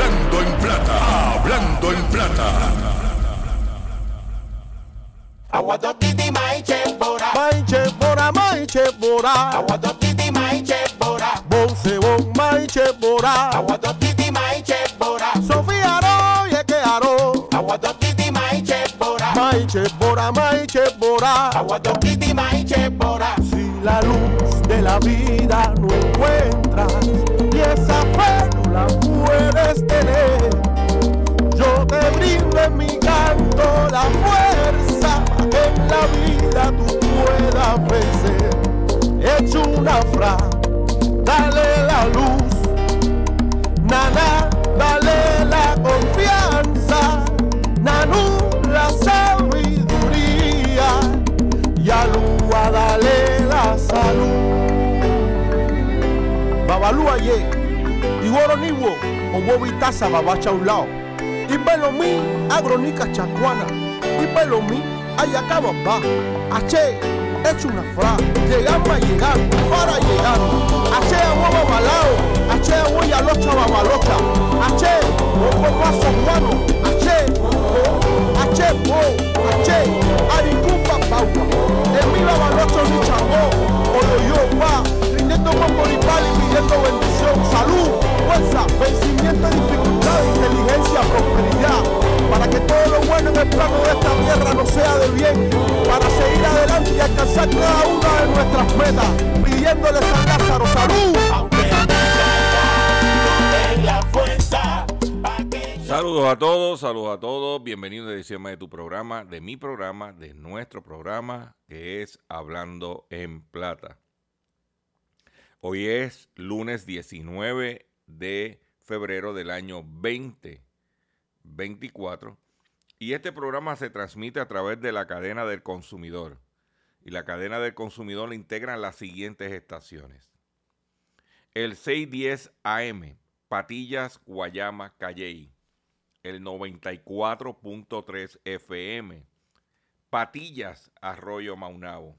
Hablando en plata, hablando en plata. Aguadotiti maiche bora, Maiche bora, maiche bora, aguadotiti maiche bora, bon se bon, maiche bora. aguadotiti maiche bora, Sofía aro, ye que aro. aguadotiti maiche bora, Maiche bora, maiche bora. aguadotiti maiche bora, Si la luz de la vida no encuentras la fuerza en la vida tú puedas vencer. Hecho una fra, dale la luz, nana, dale la confianza, nanú la sabiduría y a dale la salud. Babalúa ye, Igoro niwo, o wobi taza babacha un lado. Y pelo mi, agronica chacuana. Pelo mi, ayacaba ba. Ache, hecho una fra. Llegamos a llegar, para llegar. Ache agua babalao. Ache agua y alocha babalocha. Ache, o paso juano. Ache, o, ache, o, ache. Aricumba paua. En mi babalocho ni changó. Olo yo va. Rindiendo con y pidiendo bendición. Salud, fuerza, vencimiento, dificultad, inteligencia, prosperidad. Para que todo lo bueno en el plano de esta tierra nos sea de bien. Para seguir adelante y alcanzar cada una de nuestras metas. Pidiéndole a Lázaro salud. no Saludos a todos, saludos a todos. Bienvenidos a edición de tu programa, de mi programa, de nuestro programa, que es Hablando en Plata. Hoy es lunes 19 de febrero del año 2024 y este programa se transmite a través de la cadena del consumidor. Y la cadena del consumidor la integran las siguientes estaciones. El 610 AM, Patillas, Guayama, Calley el 94.3 FM, Patillas, Arroyo Maunabo,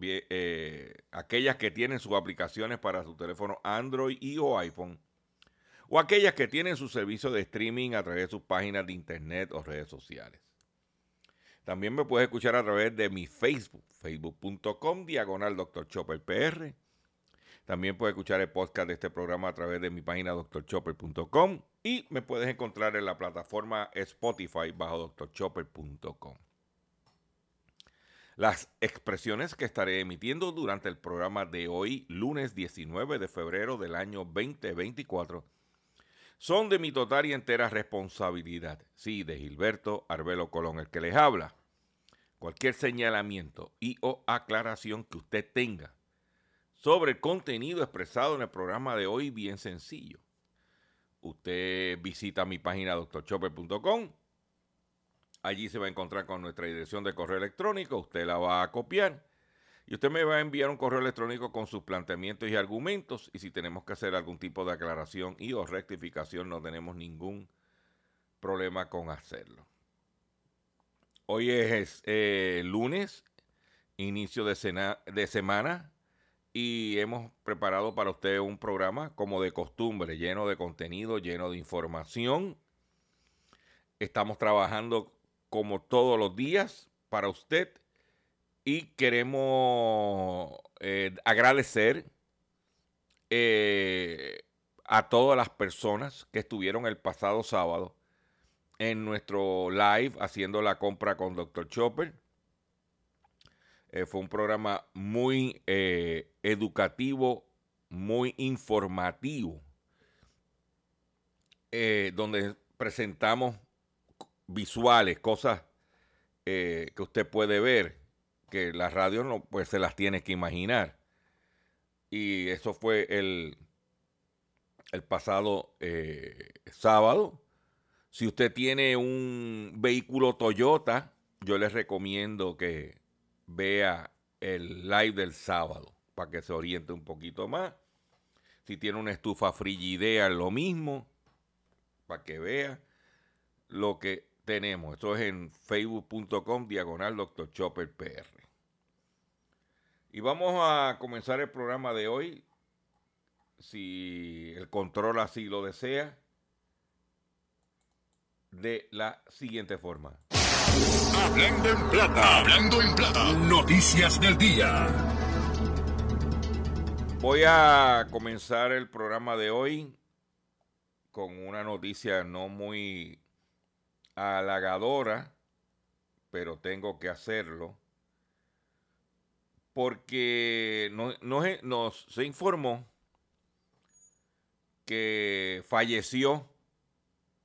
eh, aquellas que tienen sus aplicaciones para su teléfono Android y o iPhone, o aquellas que tienen su servicio de streaming a través de sus páginas de internet o redes sociales. También me puedes escuchar a través de mi Facebook, facebook.com, diagonal Dr. Chopper PR. También puedes escuchar el podcast de este programa a través de mi página drchopper.com y me puedes encontrar en la plataforma Spotify bajo drchopper.com. Las expresiones que estaré emitiendo durante el programa de hoy, lunes 19 de febrero del año 2024, son de mi total y entera responsabilidad. Sí, de Gilberto Arbelo Colón, el que les habla. Cualquier señalamiento y o aclaración que usted tenga sobre el contenido expresado en el programa de hoy, bien sencillo. Usted visita mi página doctorchopper.com. Allí se va a encontrar con nuestra dirección de correo electrónico. Usted la va a copiar. Y usted me va a enviar un correo electrónico con sus planteamientos y argumentos. Y si tenemos que hacer algún tipo de aclaración y o rectificación, no tenemos ningún problema con hacerlo. Hoy es eh, lunes, inicio de, cena- de semana y hemos preparado para usted un programa como de costumbre, lleno de contenido, lleno de información. Estamos trabajando como todos los días para usted y queremos eh, agradecer eh, a todas las personas que estuvieron el pasado sábado en nuestro live haciendo la compra con Dr. Chopper. Eh, fue un programa muy educativo, muy informativo, donde presentamos visuales, cosas que usted puede ver, que la radio no pues, se las tiene que imaginar. Y eso fue el, el pasado sábado. Si usted tiene un vehículo Toyota, yo les recomiendo que vea el live del sábado para que se oriente un poquito más. Si tiene una estufa frigidea, lo mismo, para que vea lo que tenemos. Esto es en facebook.com diagonal Dr. Chopper PR. Y vamos a comenzar el programa de hoy, si el control así lo desea, de la siguiente forma. Hablando en plata, hablando en plata, noticias del día. Voy a comenzar el programa de hoy con una noticia no muy halagadora, pero tengo que hacerlo, porque nos se informó que falleció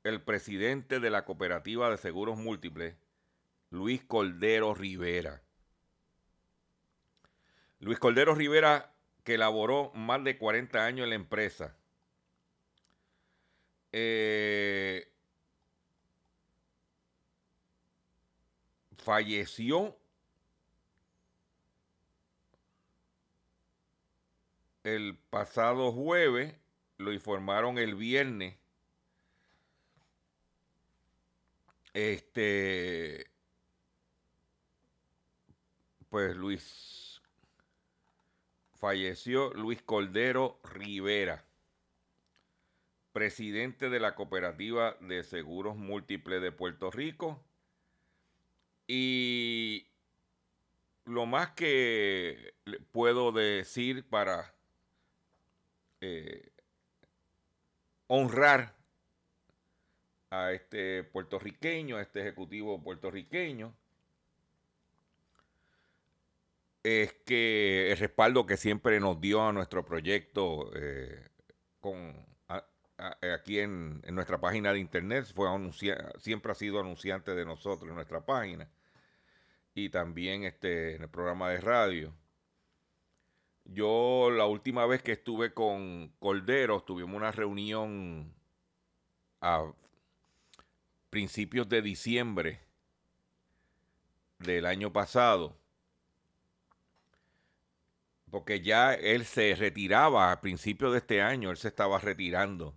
el presidente de la Cooperativa de Seguros Múltiples, Luis Cordero Rivera. Luis Cordero Rivera, que laboró más de 40 años en la empresa. Eh, falleció el pasado jueves, lo informaron el viernes. Este pues Luis falleció Luis Cordero Rivera, presidente de la Cooperativa de Seguros Múltiples de Puerto Rico. Y lo más que puedo decir para eh, honrar a este puertorriqueño, a este ejecutivo puertorriqueño, es que el respaldo que siempre nos dio a nuestro proyecto eh, con, aquí en, nuestra página de internet, fue siempre ha sido anunciante de nosotros en nuestra página y también este, en el programa de radio. Yo la última vez que estuve con Cordero, tuvimos una reunión a principios de diciembre del año pasado porque ya él se retiraba a principios de este año, él se estaba retirando.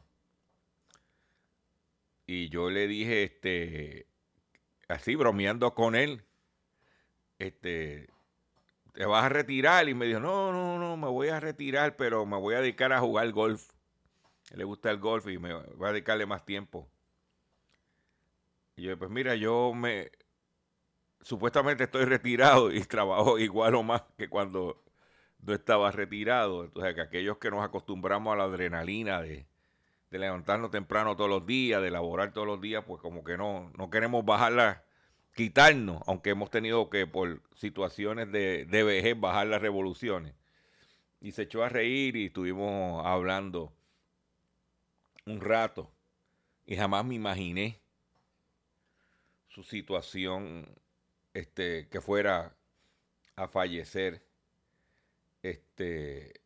Y yo le dije, este, así bromeando con él, este, te vas a retirar. Y me dijo, no, no, no, me voy a retirar, pero me voy a dedicar a jugar golf. le gusta el golf y me voy a dedicarle más tiempo. Y yo, pues mira, yo me, supuestamente estoy retirado y trabajo igual o más que cuando no estaba retirado. Entonces, que aquellos que nos acostumbramos a la adrenalina de, levantarnos temprano todos los días, de laborar todos los días, pues como que no, no queremos bajarla, quitarnos, aunque hemos tenido que por situaciones de, de vejez bajar las revoluciones. Y se echó a reír y estuvimos hablando un rato. Y jamás me imaginé su situación este, que fuera a fallecer este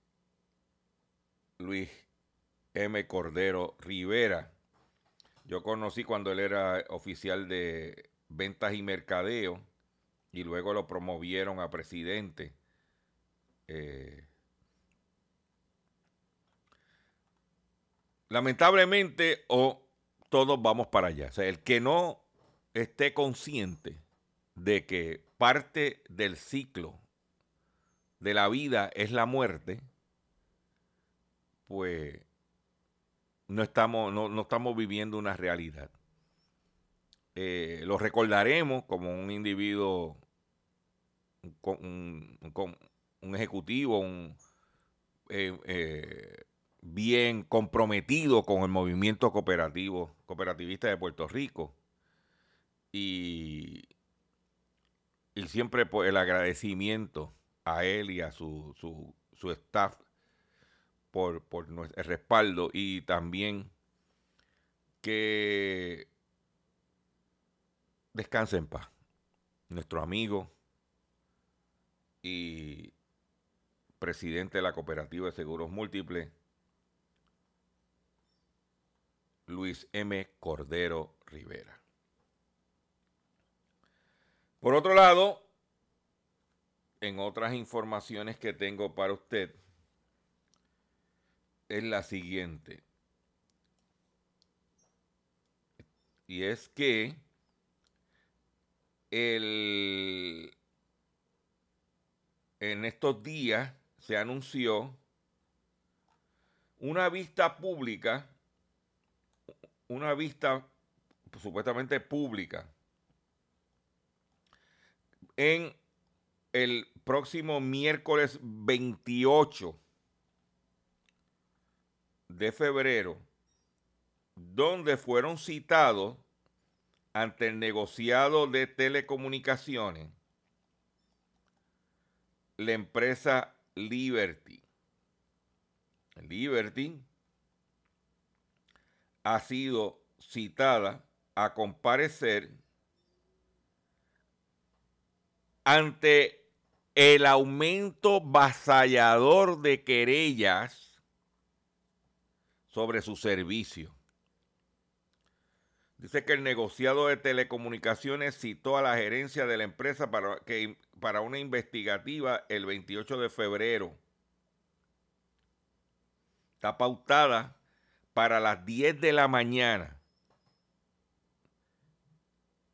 Luis M. Cordero Rivera. Yo conocí cuando él era oficial de ventas y mercadeo y luego lo promovieron a presidente. Eh, lamentablemente, o todos vamos para allá. O sea, el que no esté consciente de que parte del ciclo de la vida es la muerte, pues no estamos, no, estamos viviendo una realidad. Eh, lo recordaremos como un individuo, un, un, ejecutivo, un, eh, eh, bien comprometido con el movimiento cooperativo, cooperativista de Puerto Rico. y, y siempre pues, el agradecimiento a él y a su, su, su staff por, por el respaldo y también que descanse en paz. Nuestro amigo y presidente de la Cooperativa de Seguros Múltiples, Luis M. Cordero Rivera. Por otro lado, en otras informaciones que tengo para usted, es la siguiente. Y es que el, en estos días se anunció una vista pública, una vista supuestamente pública, en el próximo miércoles 28 de febrero, donde fueron citados ante el negociado de telecomunicaciones la empresa Liberty. Liberty ha sido citada a comparecer ante el aumento vasallador de querellas sobre su servicio. Dice que el negociado de telecomunicaciones citó a la gerencia de la empresa para, que, para una investigativa el 28 de febrero. Está pautada para las 10 de la mañana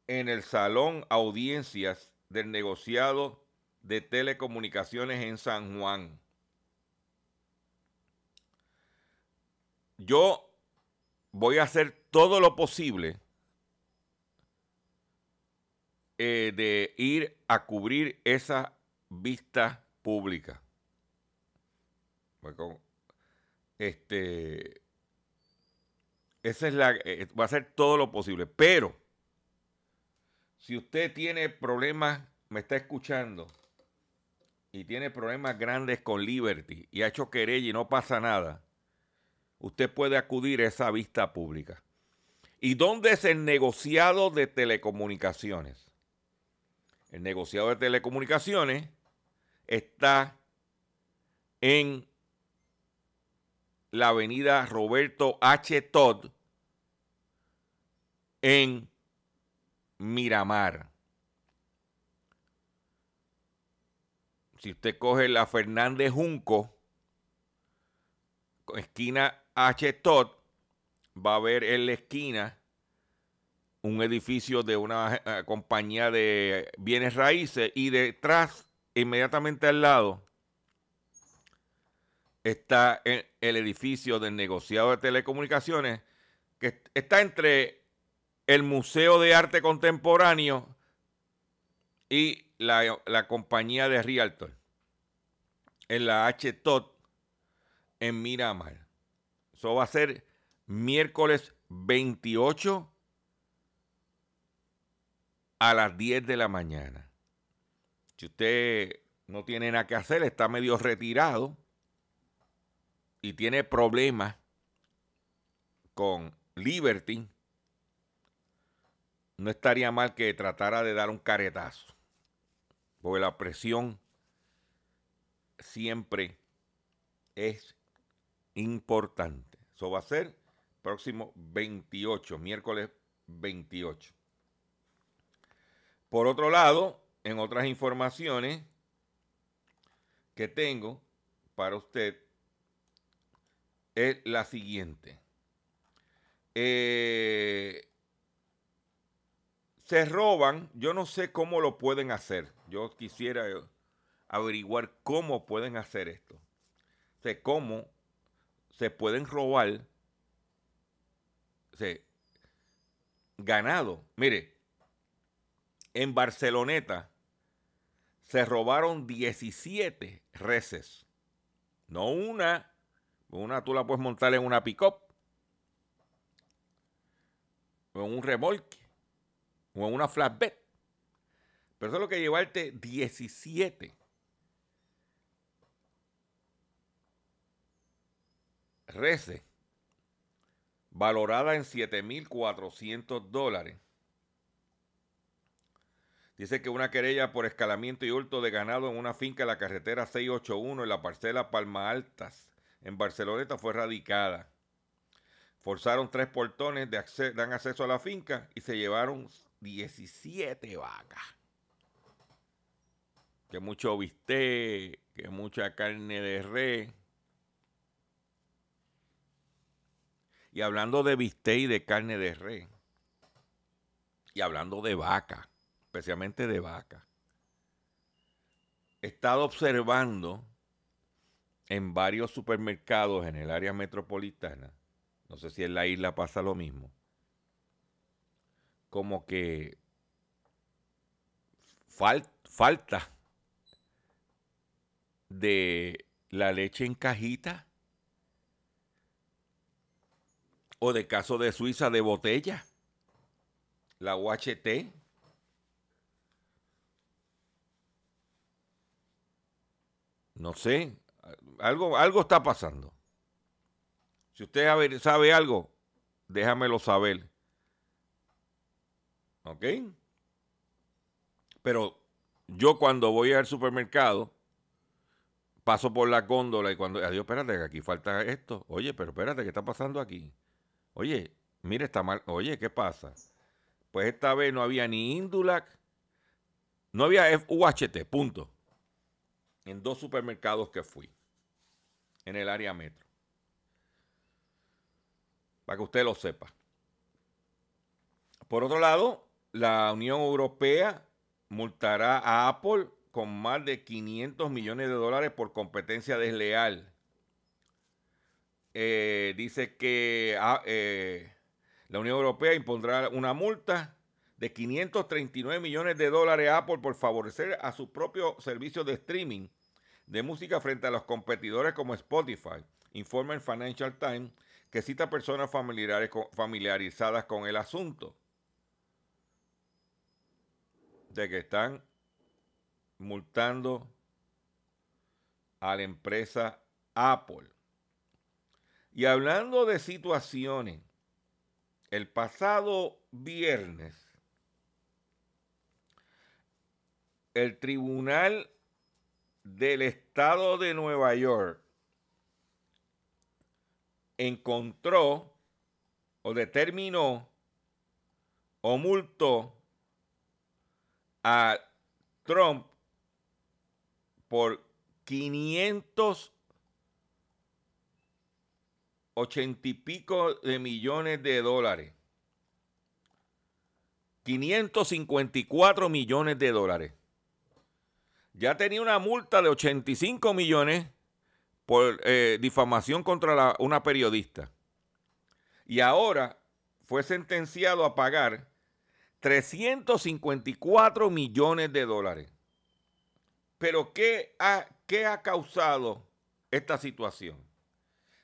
en el salón audiencias del negociado de telecomunicaciones en San Juan. Yo voy a hacer todo lo posible eh, de ir a cubrir esa vista pública. Pues Este, esa es la, eh, va a hacer todo lo posible, pero si usted tiene problemas, me está escuchando y tiene problemas grandes con Liberty y ha hecho querella y no pasa nada, usted puede acudir a esa vista pública. ¿Y dónde es el negociado de telecomunicaciones? El negociado de telecomunicaciones está en la avenida Roberto H. Todd en Miramar. Si usted coge la Fernández Junco, esquina H. Todd, va a ver en la esquina un edificio de una eh, compañía de bienes raíces y detrás, inmediatamente al lado, está el, el edificio del negociado de telecomunicaciones que está entre el Museo de Arte Contemporáneo y la, la compañía de Realtor en la H. Todd en Miramar. Eso va a ser miércoles 28 a las 10 de la mañana. Si usted no tiene nada que hacer, está medio retirado y tiene problemas con Liberty, no estaría mal que tratara de dar un caretazo. Porque la presión siempre es importante. Eso va a ser próximo 28, miércoles 28. Por otro lado, en otras informaciones que tengo para usted, es la siguiente. Eh, se roban, yo no sé cómo lo pueden hacer. Yo quisiera averiguar cómo pueden hacer esto. O cómo se pueden robar o sea, ganado. Mire, en Barceloneta se robaron 17 reses. No una, una tú la puedes montar en una pick-up o en un remolque. o en una flatbed. Pero eso es lo que llevarte 17 reces valorada en 7.400 dólares. Dice que una querella por escalamiento y hurto de ganado en una finca en la carretera 681 en la parcela Palma Altas, en Barceloneta, fue radicada. Forzaron tres portones de dan acceso a la finca y se llevaron 17 vacas. Que mucho bistec, que mucha carne de res. Y hablando de bistec y de carne de res. Y hablando de vaca, especialmente de vaca. He estado observando en varios supermercados en el área metropolitana, no sé si en la isla pasa lo mismo, como que fal- falta de la leche en cajita o de caso de Suiza de botella, la UHT. No sé, algo, algo está pasando. Si usted sabe, algo, déjamelo saber. ¿Ok? Pero yo cuando voy al supermercado, paso por la góndola y cuando, adiós, espérate, que aquí falta esto. Oye, pero espérate, ¿qué está pasando aquí? Oye, mire, está mal. Oye, ¿qué pasa? Pues esta vez no había ni Indulac, no había UHT, punto. En dos supermercados que fui, en el área metro. Para que usted lo sepa. Por otro lado, la Unión Europea multará a Apple con más de 500 millones de dólares por competencia desleal. Eh, dice que ah, eh, la Unión Europea impondrá una multa de 539 millones de dólares a Apple por favorecer a su propio servicio de streaming de música frente a los competidores como Spotify, informa el Financial Times, que cita personas familiares familiarizadas con el asunto. De que están multando a la empresa Apple. Y hablando de situaciones, el pasado viernes, el Tribunal del Estado de Nueva York encontró o determinó o multó a Trump por 500 ochenta y pico de millones de dólares. 554 millones de dólares. Ya tenía una multa de 85 millones por eh, difamación contra una periodista. Y ahora fue sentenciado a pagar 354 millones de dólares. Pero ¿qué ha, qué ha causado esta situación?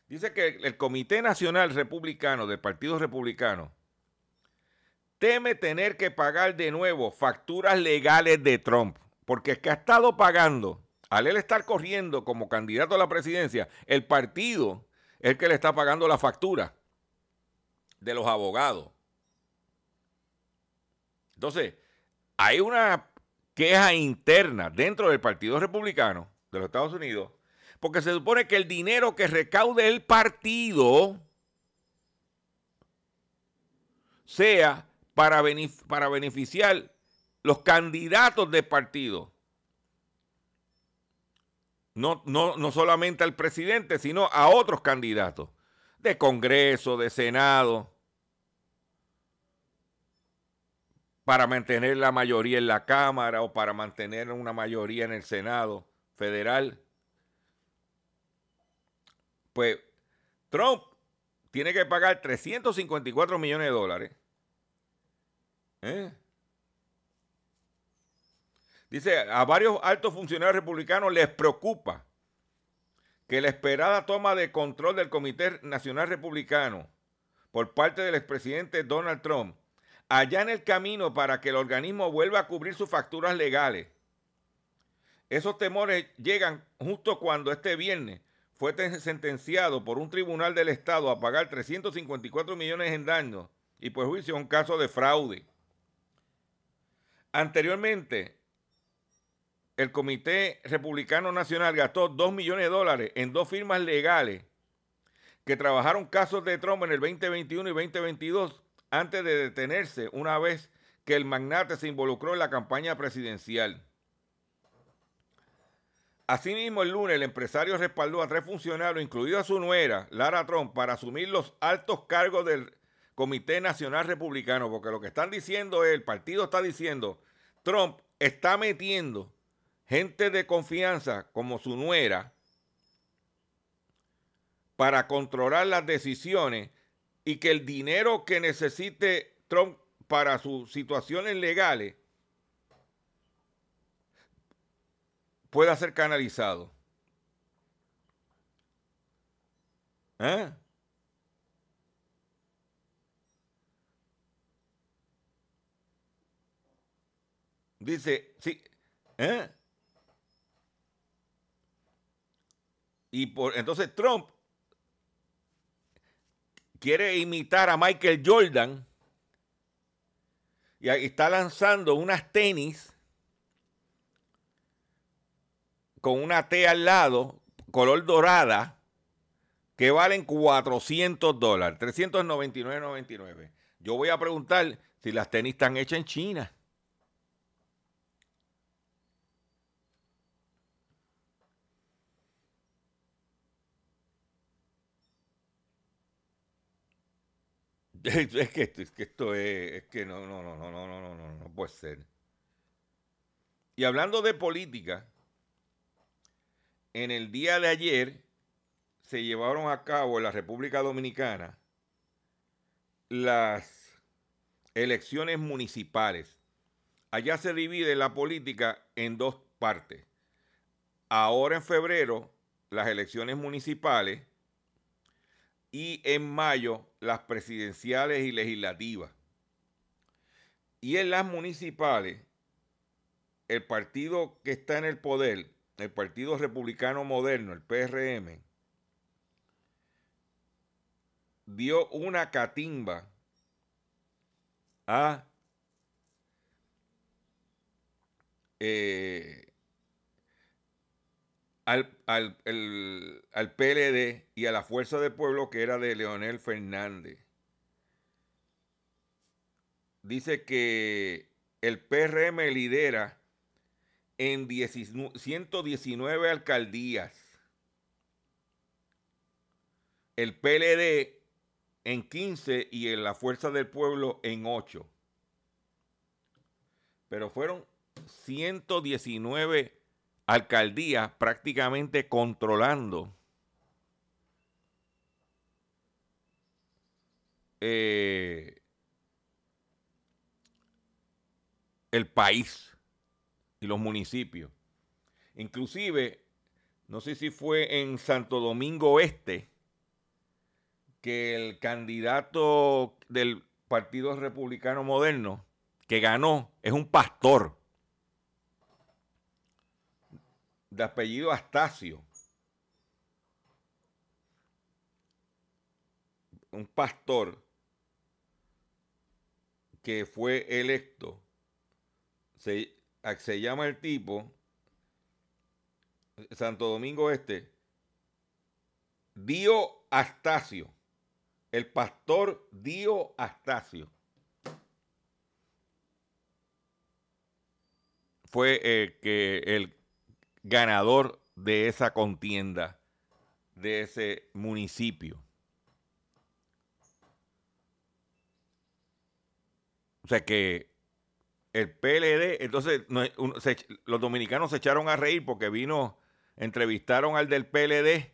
Dice que el Comité Nacional Republicano del Partido Republicano teme tener que pagar de nuevo facturas legales de Trump, porque es que ha estado pagando, al él estar corriendo como candidato a la presidencia, el partido es el que le está pagando la factura de los abogados. Entonces, hay una queja interna dentro del Partido Republicano de los Estados Unidos, porque se supone que el dinero que recaude el partido sea para, benef- para beneficiar los candidatos del partido. No, no, no solamente al presidente, sino a otros candidatos de Congreso, de Senado, para mantener la mayoría en la Cámara o para mantener una mayoría en el Senado federal. Pues Trump tiene que pagar 354 millones de dólares. ¿Eh? Dice, a varios altos funcionarios republicanos les preocupa que la esperada toma de control del Comité Nacional Republicano por parte del expresidente Donald Trump allá en el camino para que el organismo vuelva a cubrir sus facturas legales. Esos temores llegan justo cuando este viernes fue sentenciado por un tribunal del Estado a pagar 354 millones en daños y por juicio un caso de fraude. Anteriormente, el Comité Republicano Nacional gastó 2 millones de dólares en dos firmas legales que trabajaron casos de Trump en el 2021 y 2022 antes de detenerse una vez que el magnate se involucró en la campaña presidencial. Asimismo, el lunes el empresario respaldó a tres funcionarios, incluido a su nuera, Lara Trump, para asumir los altos cargos del Comité Nacional Republicano, porque lo que están diciendo es, el partido está diciendo, Trump está metiendo gente de confianza como su nuera para controlar las decisiones y que el dinero que necesite Trump para sus situaciones legales pueda ser canalizado. ¿Eh? Dice, sí, ¿eh? Y por entonces Trump quiere imitar a Michael Jordan y está lanzando unas tenis con una T al lado, color dorada, que valen 400 dólares, 399.99. Yo voy a preguntar si las tenis están hechas en China. Es que, es que esto es, es que no, no, no, no, no, no, no, no puede ser. Y hablando de política, en el día de ayer se llevaron a cabo en la República Dominicana las elecciones municipales. Allá se divide la política en dos partes. Ahora en febrero, las elecciones municipales y en mayo las presidenciales y legislativas. Y en las municipales, el partido que está en el poder, el Partido Republicano Moderno, el PRM, dio una catimba a eh, al, al, al, PLD y a la Fuerza del Pueblo que era de Leonel Fernández. Dice que el PRM lidera en 119 alcaldías. El PLD en 15 y en la Fuerza del Pueblo en 8. Pero fueron 119 alcaldía prácticamente controlando eh, el país los municipios. Inclusive, no sé si fue en Santo Domingo Este que el candidato del Partido Republicano Moderno que ganó es un pastor. de apellido Astacio, un pastor que fue electo, se, se llama el tipo, Santo Domingo Este, Dio Astacio, el pastor Dio Astacio. Fue el que el ganador de esa contienda, de ese municipio. O sea que el PLD, entonces los dominicanos se echaron a reír porque vino, entrevistaron al del PLD,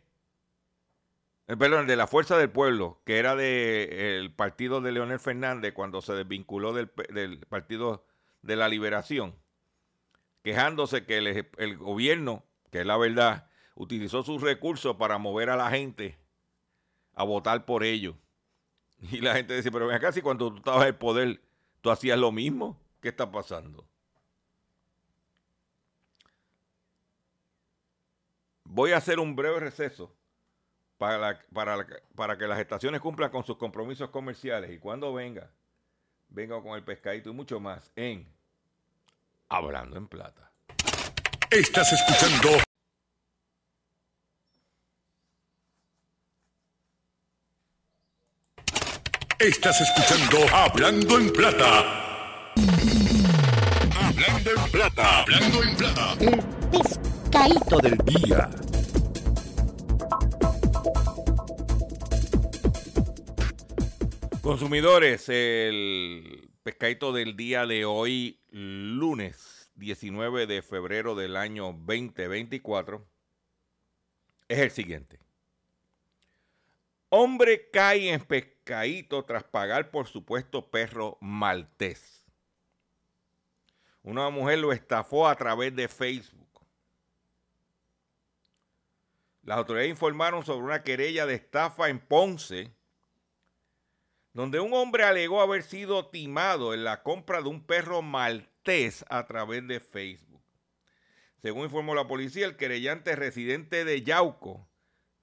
el, eh, perdón, de la Fuerza del Pueblo, que era del partido de Leonel Fernández cuando se desvinculó del, del Partido de la Liberación quejándose que el, gobierno, que es la verdad, utilizó sus recursos para mover a la gente a votar por ellos. Y la gente dice, pero ven acá, cuando tú estabas en el poder, ¿Tú hacías lo mismo? ¿Qué está pasando? Voy a hacer un breve receso para, para, para que las estaciones cumplan con sus compromisos comerciales y cuando venga, venga con el pescadito y mucho más en Hablando en Plata. Estás escuchando Estás escuchando Hablando en Plata. Hablando en Plata. Hablando en Plata. El pescadito del día. Consumidores, el pescadito del día de hoy, lunes 19 de febrero del año 2024, es el siguiente. Hombre cae en pescadito tras pagar por supuesto perro maltés. Una mujer lo estafó a través de Facebook. Las autoridades informaron sobre una querella de estafa en Ponce donde un hombre alegó haber sido timado en la compra de un perro maltés a través de Facebook. Según informó la policía, el querellante residente de Yauco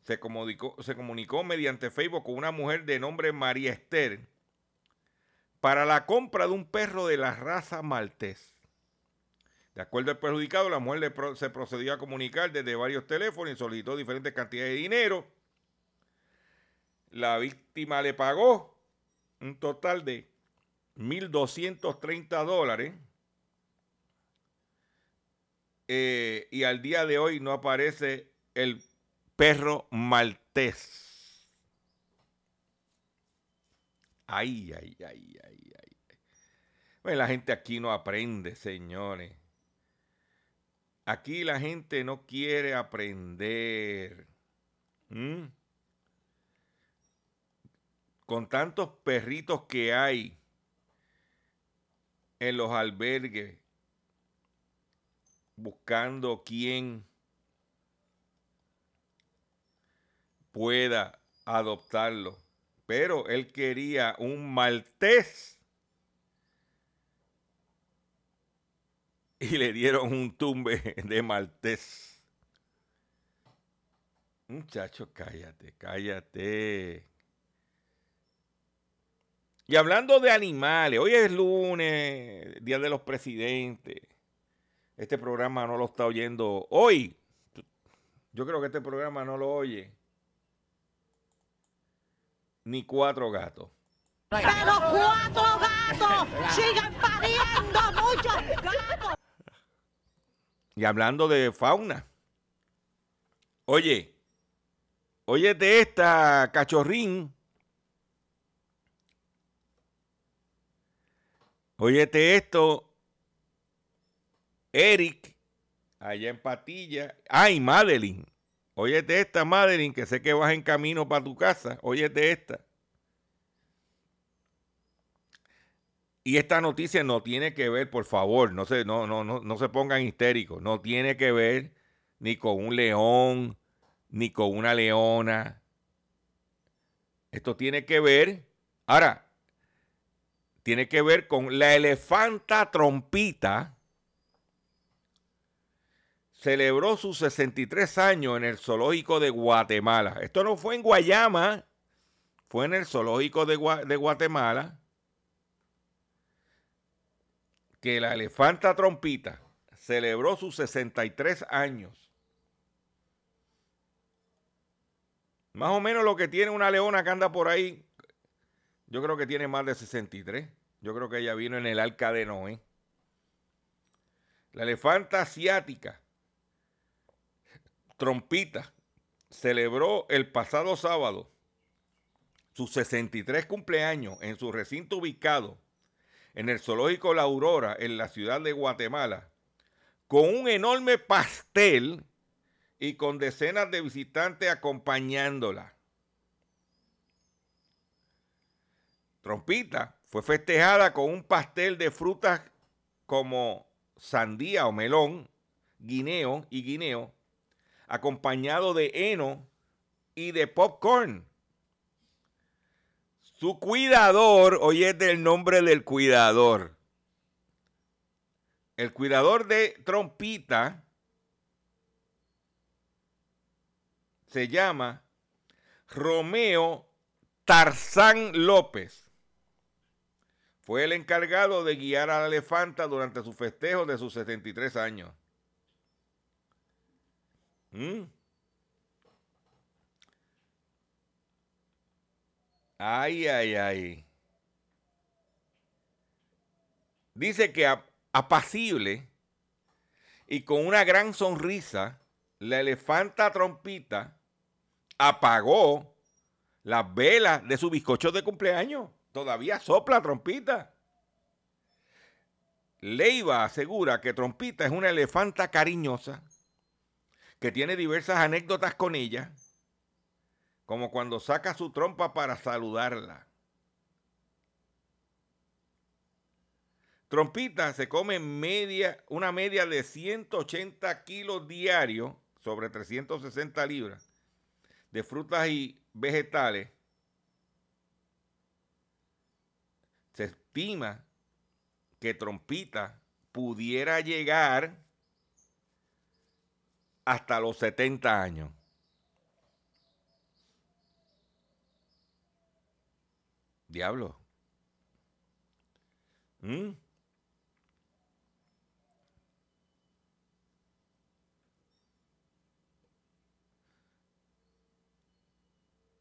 se comunicó, se comunicó mediante Facebook con una mujer de nombre María Esther para la compra de un perro de la raza maltés. De acuerdo al perjudicado, la mujer se procedió a comunicar desde varios teléfonos y solicitó diferentes cantidades de dinero. La víctima le pagó un total de 1.230 dólares. Eh, y al día de hoy no aparece el perro maltés. Ay, ay, ay, ay, ay. Bueno, la gente aquí no aprende, señores. Aquí la gente no quiere aprender. Con tantos perritos que hay en los albergues, buscando quien pueda adoptarlo. Pero él quería un maltés. Y le dieron un tumbe de maltés. Muchacho, cállate, cállate. Y hablando de animales, hoy es lunes, Día de los Presidentes. Este programa no lo está oyendo hoy. Yo creo que este programa no lo oye ni cuatro gatos. Pero cuatro gatos siguen pariendo muchos. Y hablando de fauna. Oye, de esta cachorrín Óyete esto, Eric, allá en Patilla. Ay, Madeline. Óyete esta, Madeline, que sé que vas en camino para tu casa. Óyete esta. Y esta noticia no tiene que ver, por favor, no se, no, no, no, no se pongan histéricos. No tiene que ver ni con un león, ni con una leona. Esto tiene que ver. Ahora, tiene que ver con la elefanta trompita. Celebró sus 63 años en el zoológico de Guatemala. Esto no fue en Guayama, fue en el zoológico de, de Guatemala. Que la elefanta trompita celebró sus 63 años. Más o menos lo que tiene una leona que anda por ahí yo creo que tiene más de 63. Yo creo que ella vino en el arca de Noé. La elefanta asiática, trompita, celebró el pasado sábado sus 63 cumpleaños en su recinto ubicado en el zoológico La Aurora, en la ciudad de Guatemala, con un enorme pastel y con decenas de visitantes acompañándola. Trompita fue festejada con un pastel de frutas como sandía o melón, guineo y guineo, acompañado de heno y de popcorn. Su cuidador, oye, es del nombre del cuidador. El cuidador de trompita se llama Romeo Tarzán López. Fue el encargado de guiar a la elefanta durante su festejo de sus 73 años. ¿Mm? Ay, ay, ay. Dice que ap- apacible y con una gran sonrisa, la elefanta trompita apagó las velas de su bizcocho de cumpleaños. Todavía sopla trompita. Leiva asegura que Trompita es una elefanta cariñosa que tiene diversas anécdotas con ella, como cuando saca su trompa para saludarla. Trompita se come media, una media de 180 kilos diarios sobre 360 libras de frutas y vegetales. Se estima que Trompita pudiera llegar hasta los 70 años. Diablo. ¿Mm?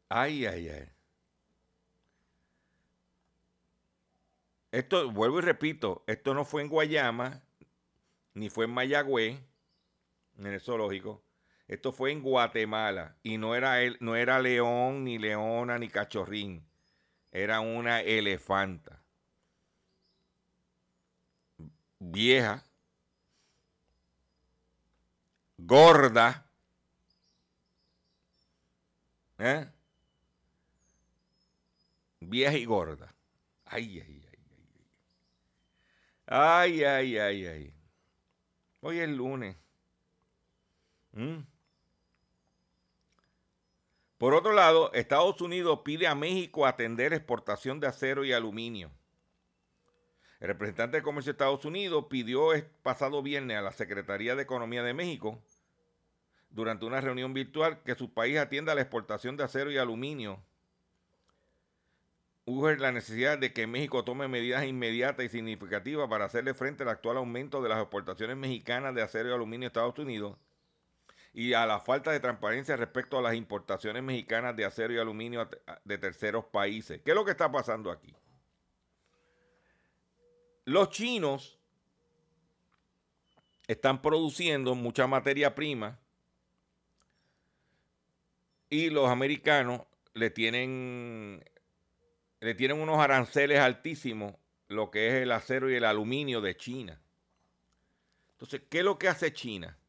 Ay, ay, ay. Esto, vuelvo y repito, esto no fue en Guayama, ni fue en Mayagüez, en el zoológico. Esto fue en Guatemala. Y no era, el, no era león, ni leona, ni cachorrín. Era una elefanta. Vieja. Gorda. ¿Eh? Vieja y gorda. Ay, ay, ay, ay, ay. Ay, ay, ay, ay. Hoy es lunes. ¿Mm? Por otro lado, Estados Unidos pide a México atender exportación de acero y aluminio. El representante de Comercio de Estados Unidos pidió pasado viernes a la Secretaría de Economía de México, durante una reunión virtual, que su país atienda la exportación de acero y aluminio. Urge la necesidad de que México tome medidas inmediatas y significativas para hacerle frente al actual aumento de las exportaciones mexicanas de acero y aluminio a Estados Unidos y a la falta de transparencia respecto a las importaciones mexicanas de acero y aluminio de terceros países. ¿Qué es lo que está pasando aquí? Los chinos están produciendo mucha materia prima y los americanos le tienen, le tienen unos aranceles altísimos lo que es el acero y el aluminio de China. Entonces, ¿qué es lo que hace China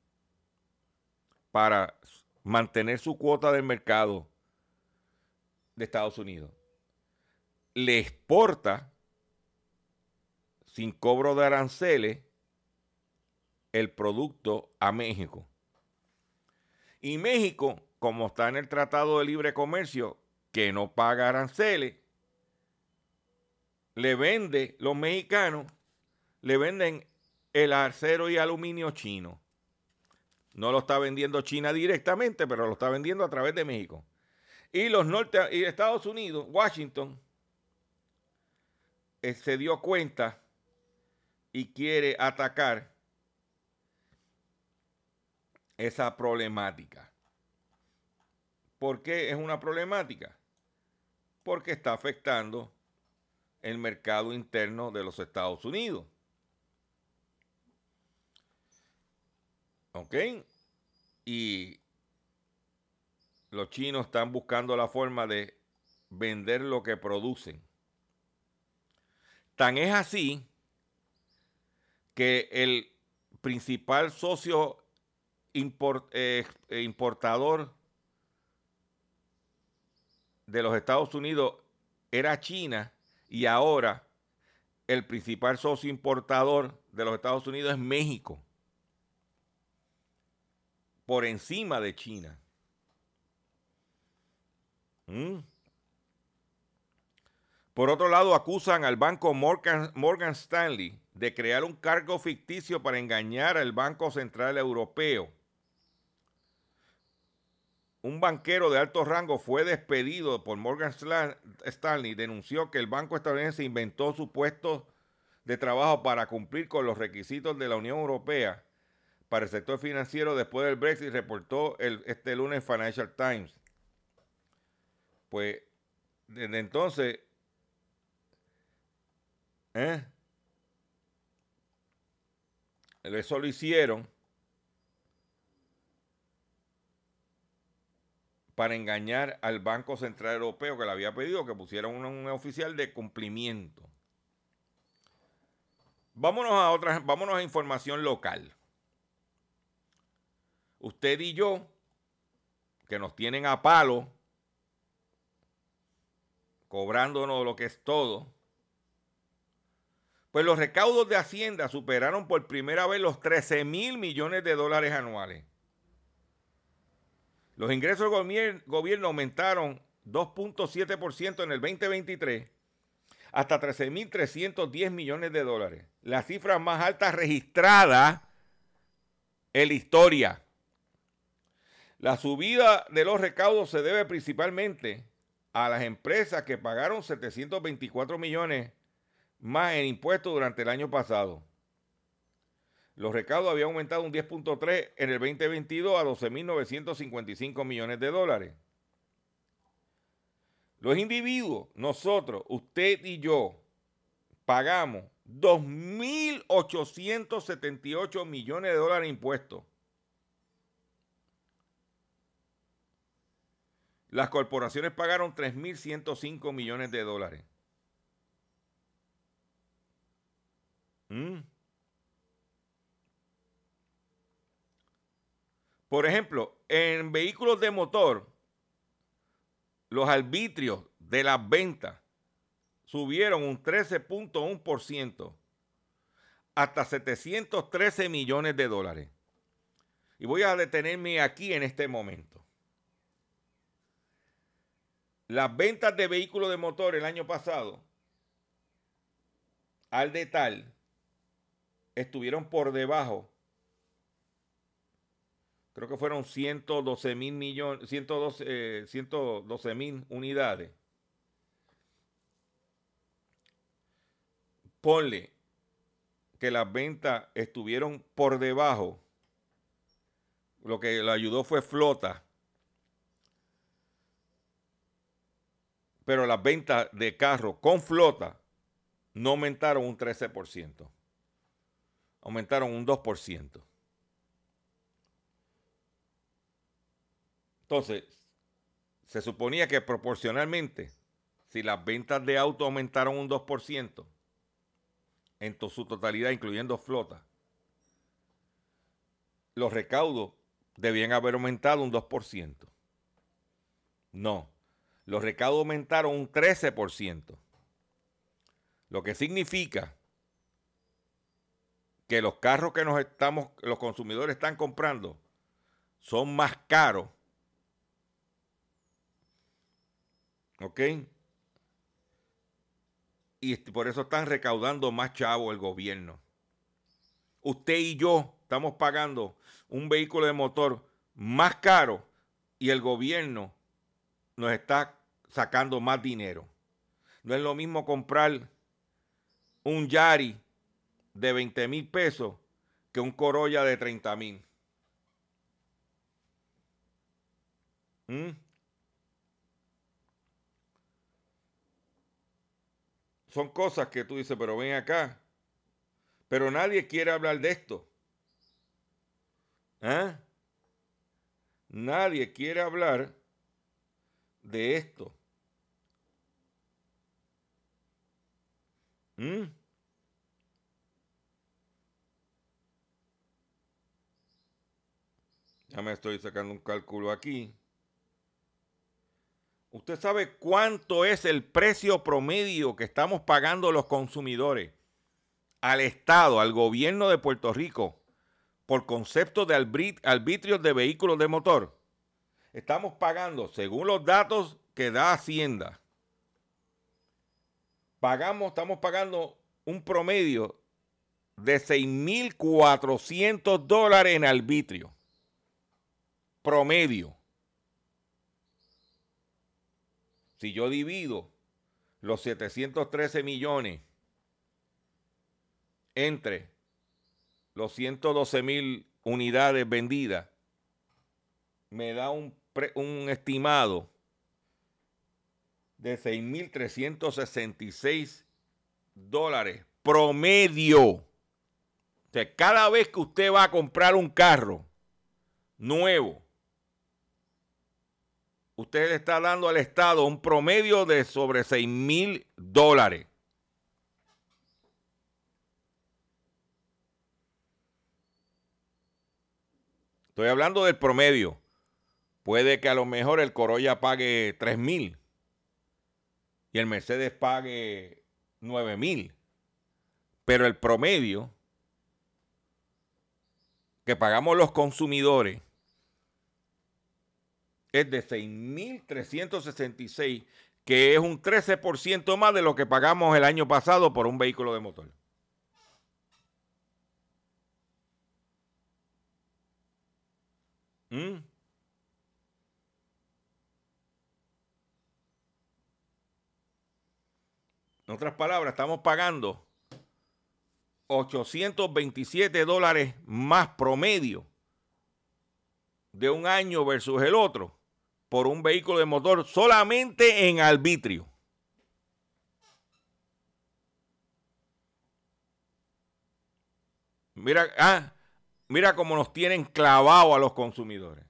para mantener su cuota del mercado de Estados Unidos? Le exporta sin cobro de aranceles el producto a México. Y México, como está en el Tratado de Libre Comercio, que no paga aranceles, le vende, los mexicanos, le venden el acero y aluminio chino. No lo está vendiendo China directamente, pero lo está vendiendo a través de México. Y los norte y Estados Unidos, Washington, eh, se dio cuenta y quiere atacar esa problemática. ¿Por qué es una problemática? Porque está afectando el mercado interno de los Estados Unidos. ¿Ok? Y los chinos están buscando la forma de vender lo que producen. Tan es así que el principal socio import, eh, importador de los Estados Unidos era China y ahora el principal socio importador de los Estados Unidos es México, por encima de China. ¿Mm? Por otro lado, acusan al banco Morgan, Stanley de crear un cargo ficticio para engañar al Banco Central Europeo. Un banquero de alto rango fue despedido por Morgan Stanley. Denunció que el banco estadounidense inventó su puesto de trabajo para cumplir con los requisitos de la Unión Europea para el sector financiero después del Brexit, reportó el- este lunes Financial Times. Pues desde entonces, ¿eh? Eso lo hicieron para engañar al Banco Central Europeo que le había pedido que pusiera un, un oficial de cumplimiento. Vámonos a otra, vámonos a información local. Usted y yo, que nos tienen a palo, cobrándonos lo que es todo, pues los recaudos de Hacienda superaron por primera vez los 13 mil millones de dólares anuales. Los ingresos del gobier- gobierno aumentaron 2.7% en el 2023 hasta 13.310 millones de dólares. La cifra más alta registrada en la historia. La subida de los recaudos se debe principalmente a las empresas que pagaron 724 millones más en impuestos durante el año pasado. Los recaudos habían aumentado un 10.3 en el 2022 a 12.955 millones de dólares. Los individuos, nosotros, usted y yo, pagamos 2.878 millones de dólares en impuestos. Las corporaciones pagaron 3.105 millones de dólares. Mm. Por ejemplo, en vehículos de motor, los arbitrios de las ventas subieron un 13.1% hasta 713 millones de dólares. Y voy a detenerme aquí en este momento. Las ventas de vehículos de motor el año pasado al detal estuvieron por debajo creo que fueron 112 mil millones, 112 eh, 112 mil unidades. Ponle que las ventas estuvieron por debajo. Lo que lo ayudó fue flota. Pero las ventas de carros con flota no aumentaron un 13%. Aumentaron un 2%. Entonces, se suponía que proporcionalmente, si las ventas de auto aumentaron un 2%, en su totalidad, incluyendo flota, los recaudos debían haber aumentado un 2%. No, los recaudos aumentaron un 13%, lo que significa que los carros que nos estamos, los consumidores están comprando son más caros ¿Ok? Y por eso están recaudando más chavo el gobierno. Usted y yo estamos pagando un vehículo de motor más caro y el gobierno nos está sacando más dinero. No es lo mismo comprar un Yari de 20 mil pesos que un Corolla de 30 mil. ¿Mm? son cosas que tú dices, pero ven acá. Pero nadie quiere hablar de esto. ¿Ah? Nadie quiere hablar de esto. ¿Mm? Ya me estoy sacando un cálculo aquí. ¿Usted sabe cuánto es el precio promedio que estamos pagando los consumidores al Estado, al gobierno de Puerto Rico, por concepto de arbitrios de vehículos de motor? Estamos pagando, según los datos que da Hacienda, pagamos, estamos pagando un promedio de 6.400 dólares en arbitrio. Promedio. Si yo divido los 713 millones entre los 112 mil unidades vendidas, me da un, un estimado de 6.366 dólares promedio. O sea, cada vez que usted va a comprar un carro nuevo, usted le está dando al Estado un promedio de sobre 6 mil dólares. Estoy hablando del promedio. Puede que a lo mejor el Corolla pague 3 mil y el Mercedes pague 9 mil. Pero el promedio que pagamos los consumidores es de 6.366, que es un 13% más de lo que pagamos el año pasado por un vehículo de motor. ¿Mm? En otras palabras, estamos pagando 827 dólares más promedio de un año versus el otro por un vehículo de motor solamente en arbitrio. Mira, ah, mira cómo nos tienen clavado a los consumidores.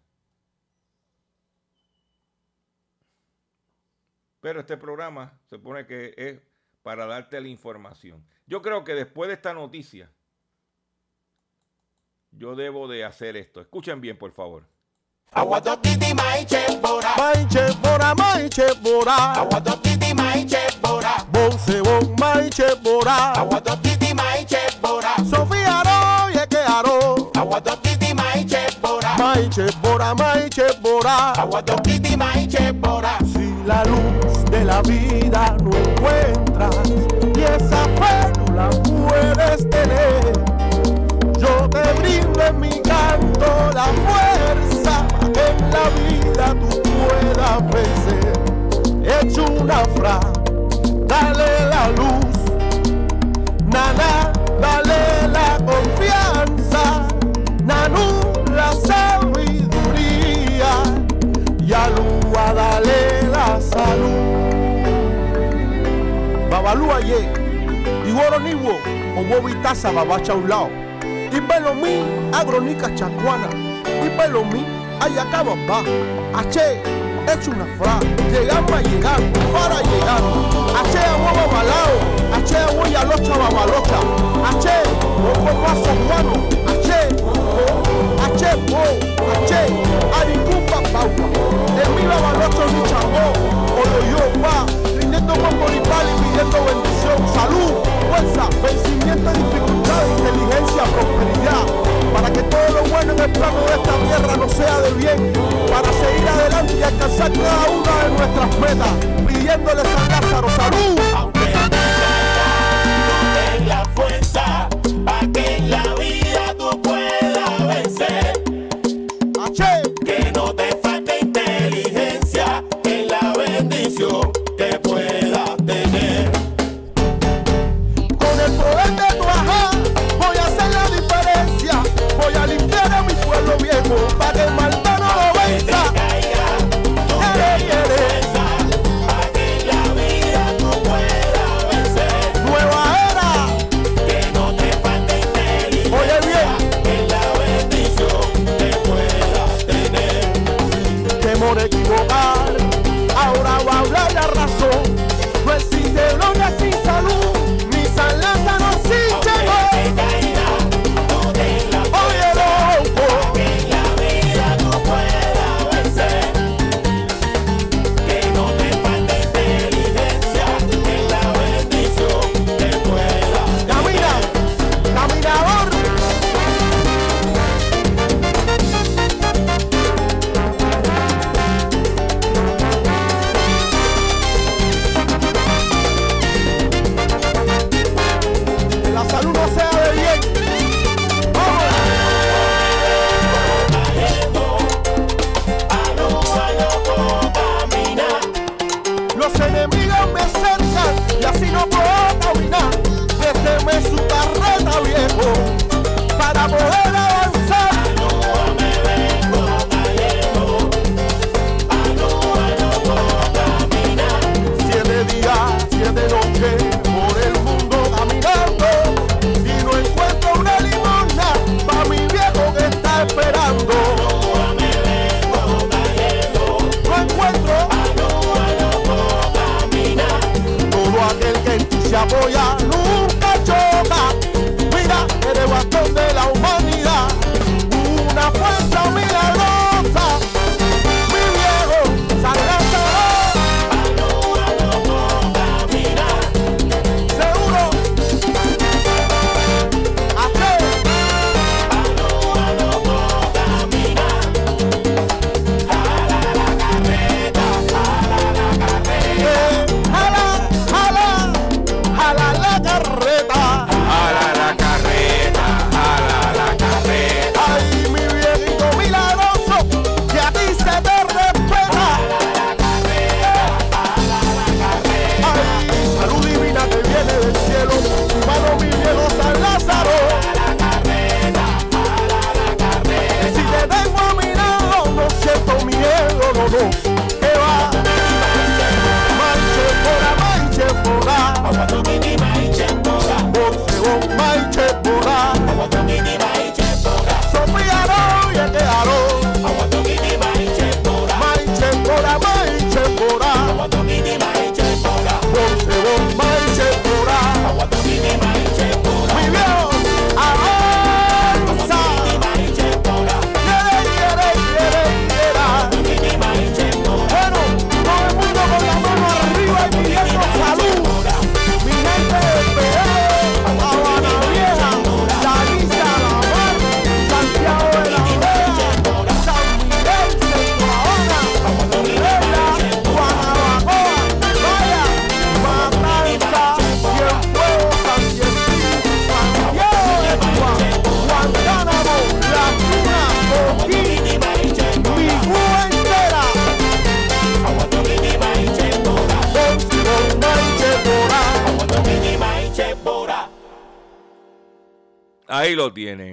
Pero este programa se pone que es para darte la información. Yo creo que después de esta noticia, yo debo de hacer esto. Escuchen bien, por favor. Aguatotiti maiche bora. Maiche bora, maiche bora. Aguatotiti maiche bora. Bonse bon, maiche bora. Aguatotiti maiche bora. Sofía aro, yeque aro. Aguatotiti maiche bora. Maiche bora, maiche bora. Aguatotiti maiche bora. La luz de la vida no encuentras y esa fe no la puedes tener, yo te brindo en mi canto la fuerza en la vida tú puedas vencer. Hecho una fra, dale la luz, nana, dale salud. Babalúa ye, Igoro niwo, owo vitasa babacha un lado. Y pelo mi, agronica chacuana. Y pelo mi, ayacaba ba. Ache, hecho una fra. Llegamos a llegar, para llegar. Ache agua babalao. Ache agua y alocha babalocha. Ache, ojo paso guano. Ache, oh, ache, oh, ache. Aricumba paua. El mi babalocho ni chambó. Olo yo con y pidiendo bendición. Salud, fuerza, vencimiento, dificultad, inteligencia, prosperidad. Para que todo lo bueno en el plano de esta tierra nos sea de bien. Para seguir adelante y alcanzar cada una de nuestras metas. Pidiéndole a Lázaro salud.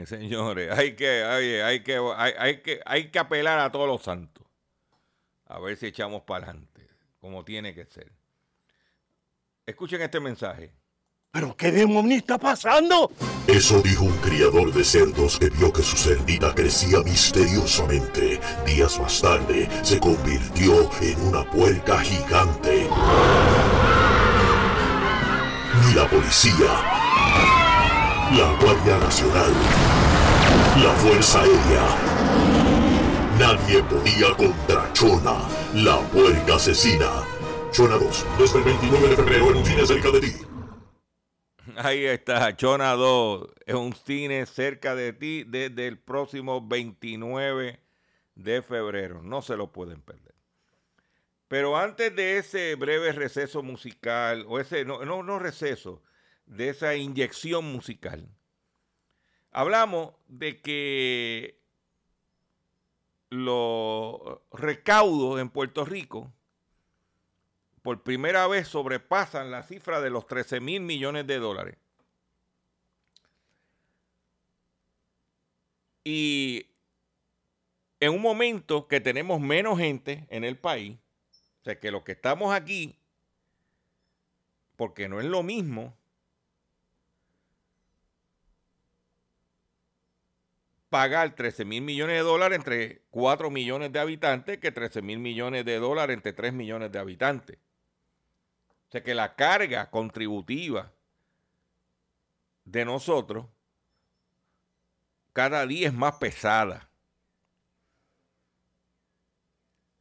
Señores. Hay que, hay, hay que, hay, hay que, hay que apelar a todos los santos. A ver si echamos para adelante, como tiene que ser. Escuchen este mensaje. ¿Pero qué demonio está pasando? Eso dijo un criador de cerdos que vio que su cerdita crecía misteriosamente. Días más tarde se convirtió en una puerca gigante. Ni la policía, la Guardia Nacional, la Fuerza Aérea. Nadie podía contra Chona, la puerca asesina. Chona 2, desde el 29 de febrero en un cine cerca de ti. Ahí está, Chona 2. Es un cine cerca de ti desde el próximo 29 de febrero. No se lo pueden perder. Pero antes de ese breve receso musical, o ese, no, no, no receso, de esa inyección musical, hablamos de que los recaudos en Puerto Rico por primera vez sobrepasan la cifra de los 13 mil millones de dólares. Y en un momento que tenemos menos gente en el país, o sea que los que estamos aquí, porque no es lo mismo pagar 13 mil millones de dólares entre 4 millones de habitantes que 13 mil millones de dólares entre 3 millones de habitantes. O sea que la carga contributiva de nosotros cada día es más pesada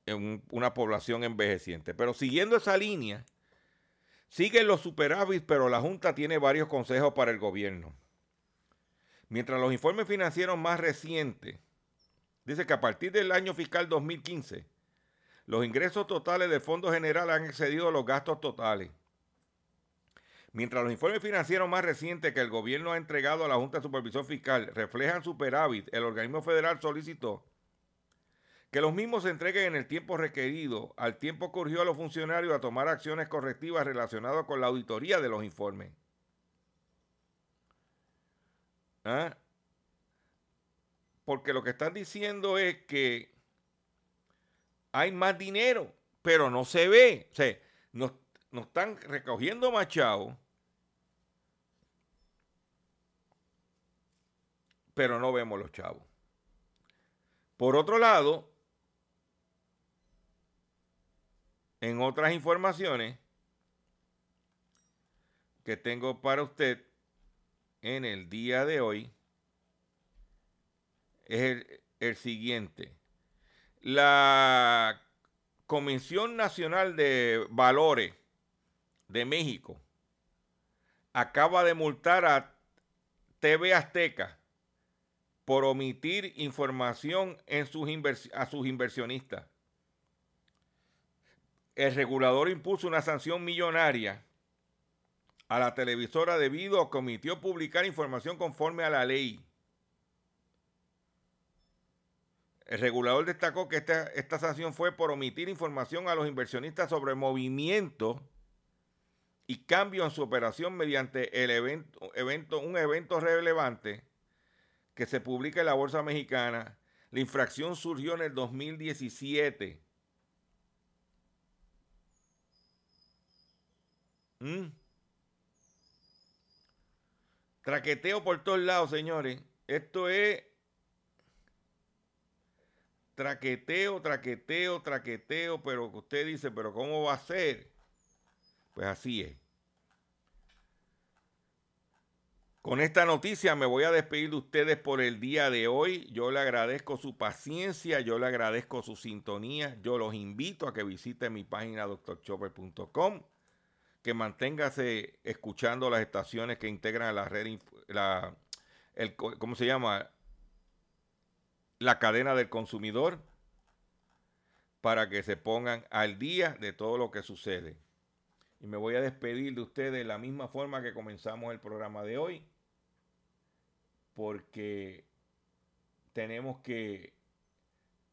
en una población envejeciente. Pero siguiendo esa línea, siguen los superávit, pero la Junta tiene varios consejos para el gobierno. Mientras los informes financieros más recientes dice que a partir del año fiscal 2015 los ingresos totales del Fondo General han excedido los gastos totales. Mientras los informes financieros más recientes que el gobierno ha entregado a la Junta de Supervisión Fiscal reflejan superávit, el organismo federal solicitó que los mismos se entreguen en el tiempo requerido, al tiempo que urgió a los funcionarios a tomar acciones correctivas relacionadas con la auditoría de los informes. ¿Ah? Porque lo que están diciendo es que hay más dinero, pero no se ve. O sea, nos, están recogiendo machado, pero no vemos los chavos. Por otro lado, en otras informaciones que tengo para usted en el día de hoy, es el, siguiente. La Comisión Nacional de Valores de México acaba de multar a TV Azteca por omitir información a sus inversionistas. El regulador impuso una sanción millonaria a la televisora debido a que omitió publicar información conforme a la ley. El regulador destacó que esta, esta sanción fue por omitir información a los inversionistas sobre movimientos y cambio en su operación mediante el evento, evento, un evento relevante que se publica en la Bolsa Mexicana. La infracción surgió en el 2017. ¿Mm? Traqueteo por todos lados, señores. Esto es traqueteo, traqueteo, traqueteo, pero usted dice, pero ¿cómo va a ser? Pues así es. Con esta noticia me voy a despedir de ustedes por el día de hoy. Yo le agradezco su paciencia, yo le agradezco su sintonía. Yo los invito a que visiten mi página doctorchopper.com, que manténgase escuchando las estaciones que integran la red, la, el, ¿cómo se llama? La cadena del consumidor, para que se pongan al día de todo lo que sucede. Y me voy a despedir de ustedes de la misma forma que comenzamos el programa de hoy porque tenemos que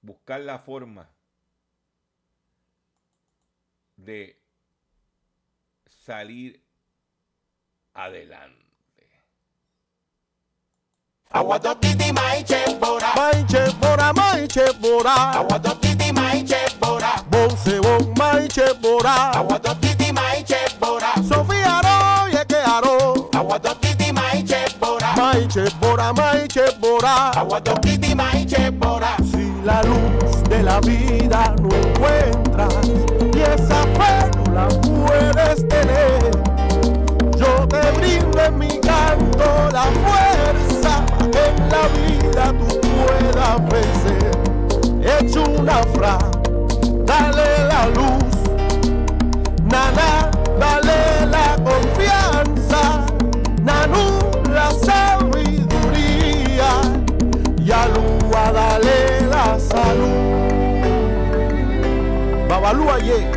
buscar la forma de salir adelante. Aguadotiti maiche bora. Maiche bora, maiche bora. Aguadotiti maiche bora. Bonce bon, maiche bora. Aguadotiti maiche bora. Sofía aro, ye que aro. Aguadotiti maiche bora. Maiche bora, maiche bora. Aguadotiti maiche bora. Si la luz de la vida no encuentras esa fe no la puedes tener, yo te brindo mi canto la fuerza que en la vida tú puedas vencer. Hecho una fra, dale la luz, nana, dale la confianza, nanú la sabiduría. Y a Lua dale la salud. Babalú ayer,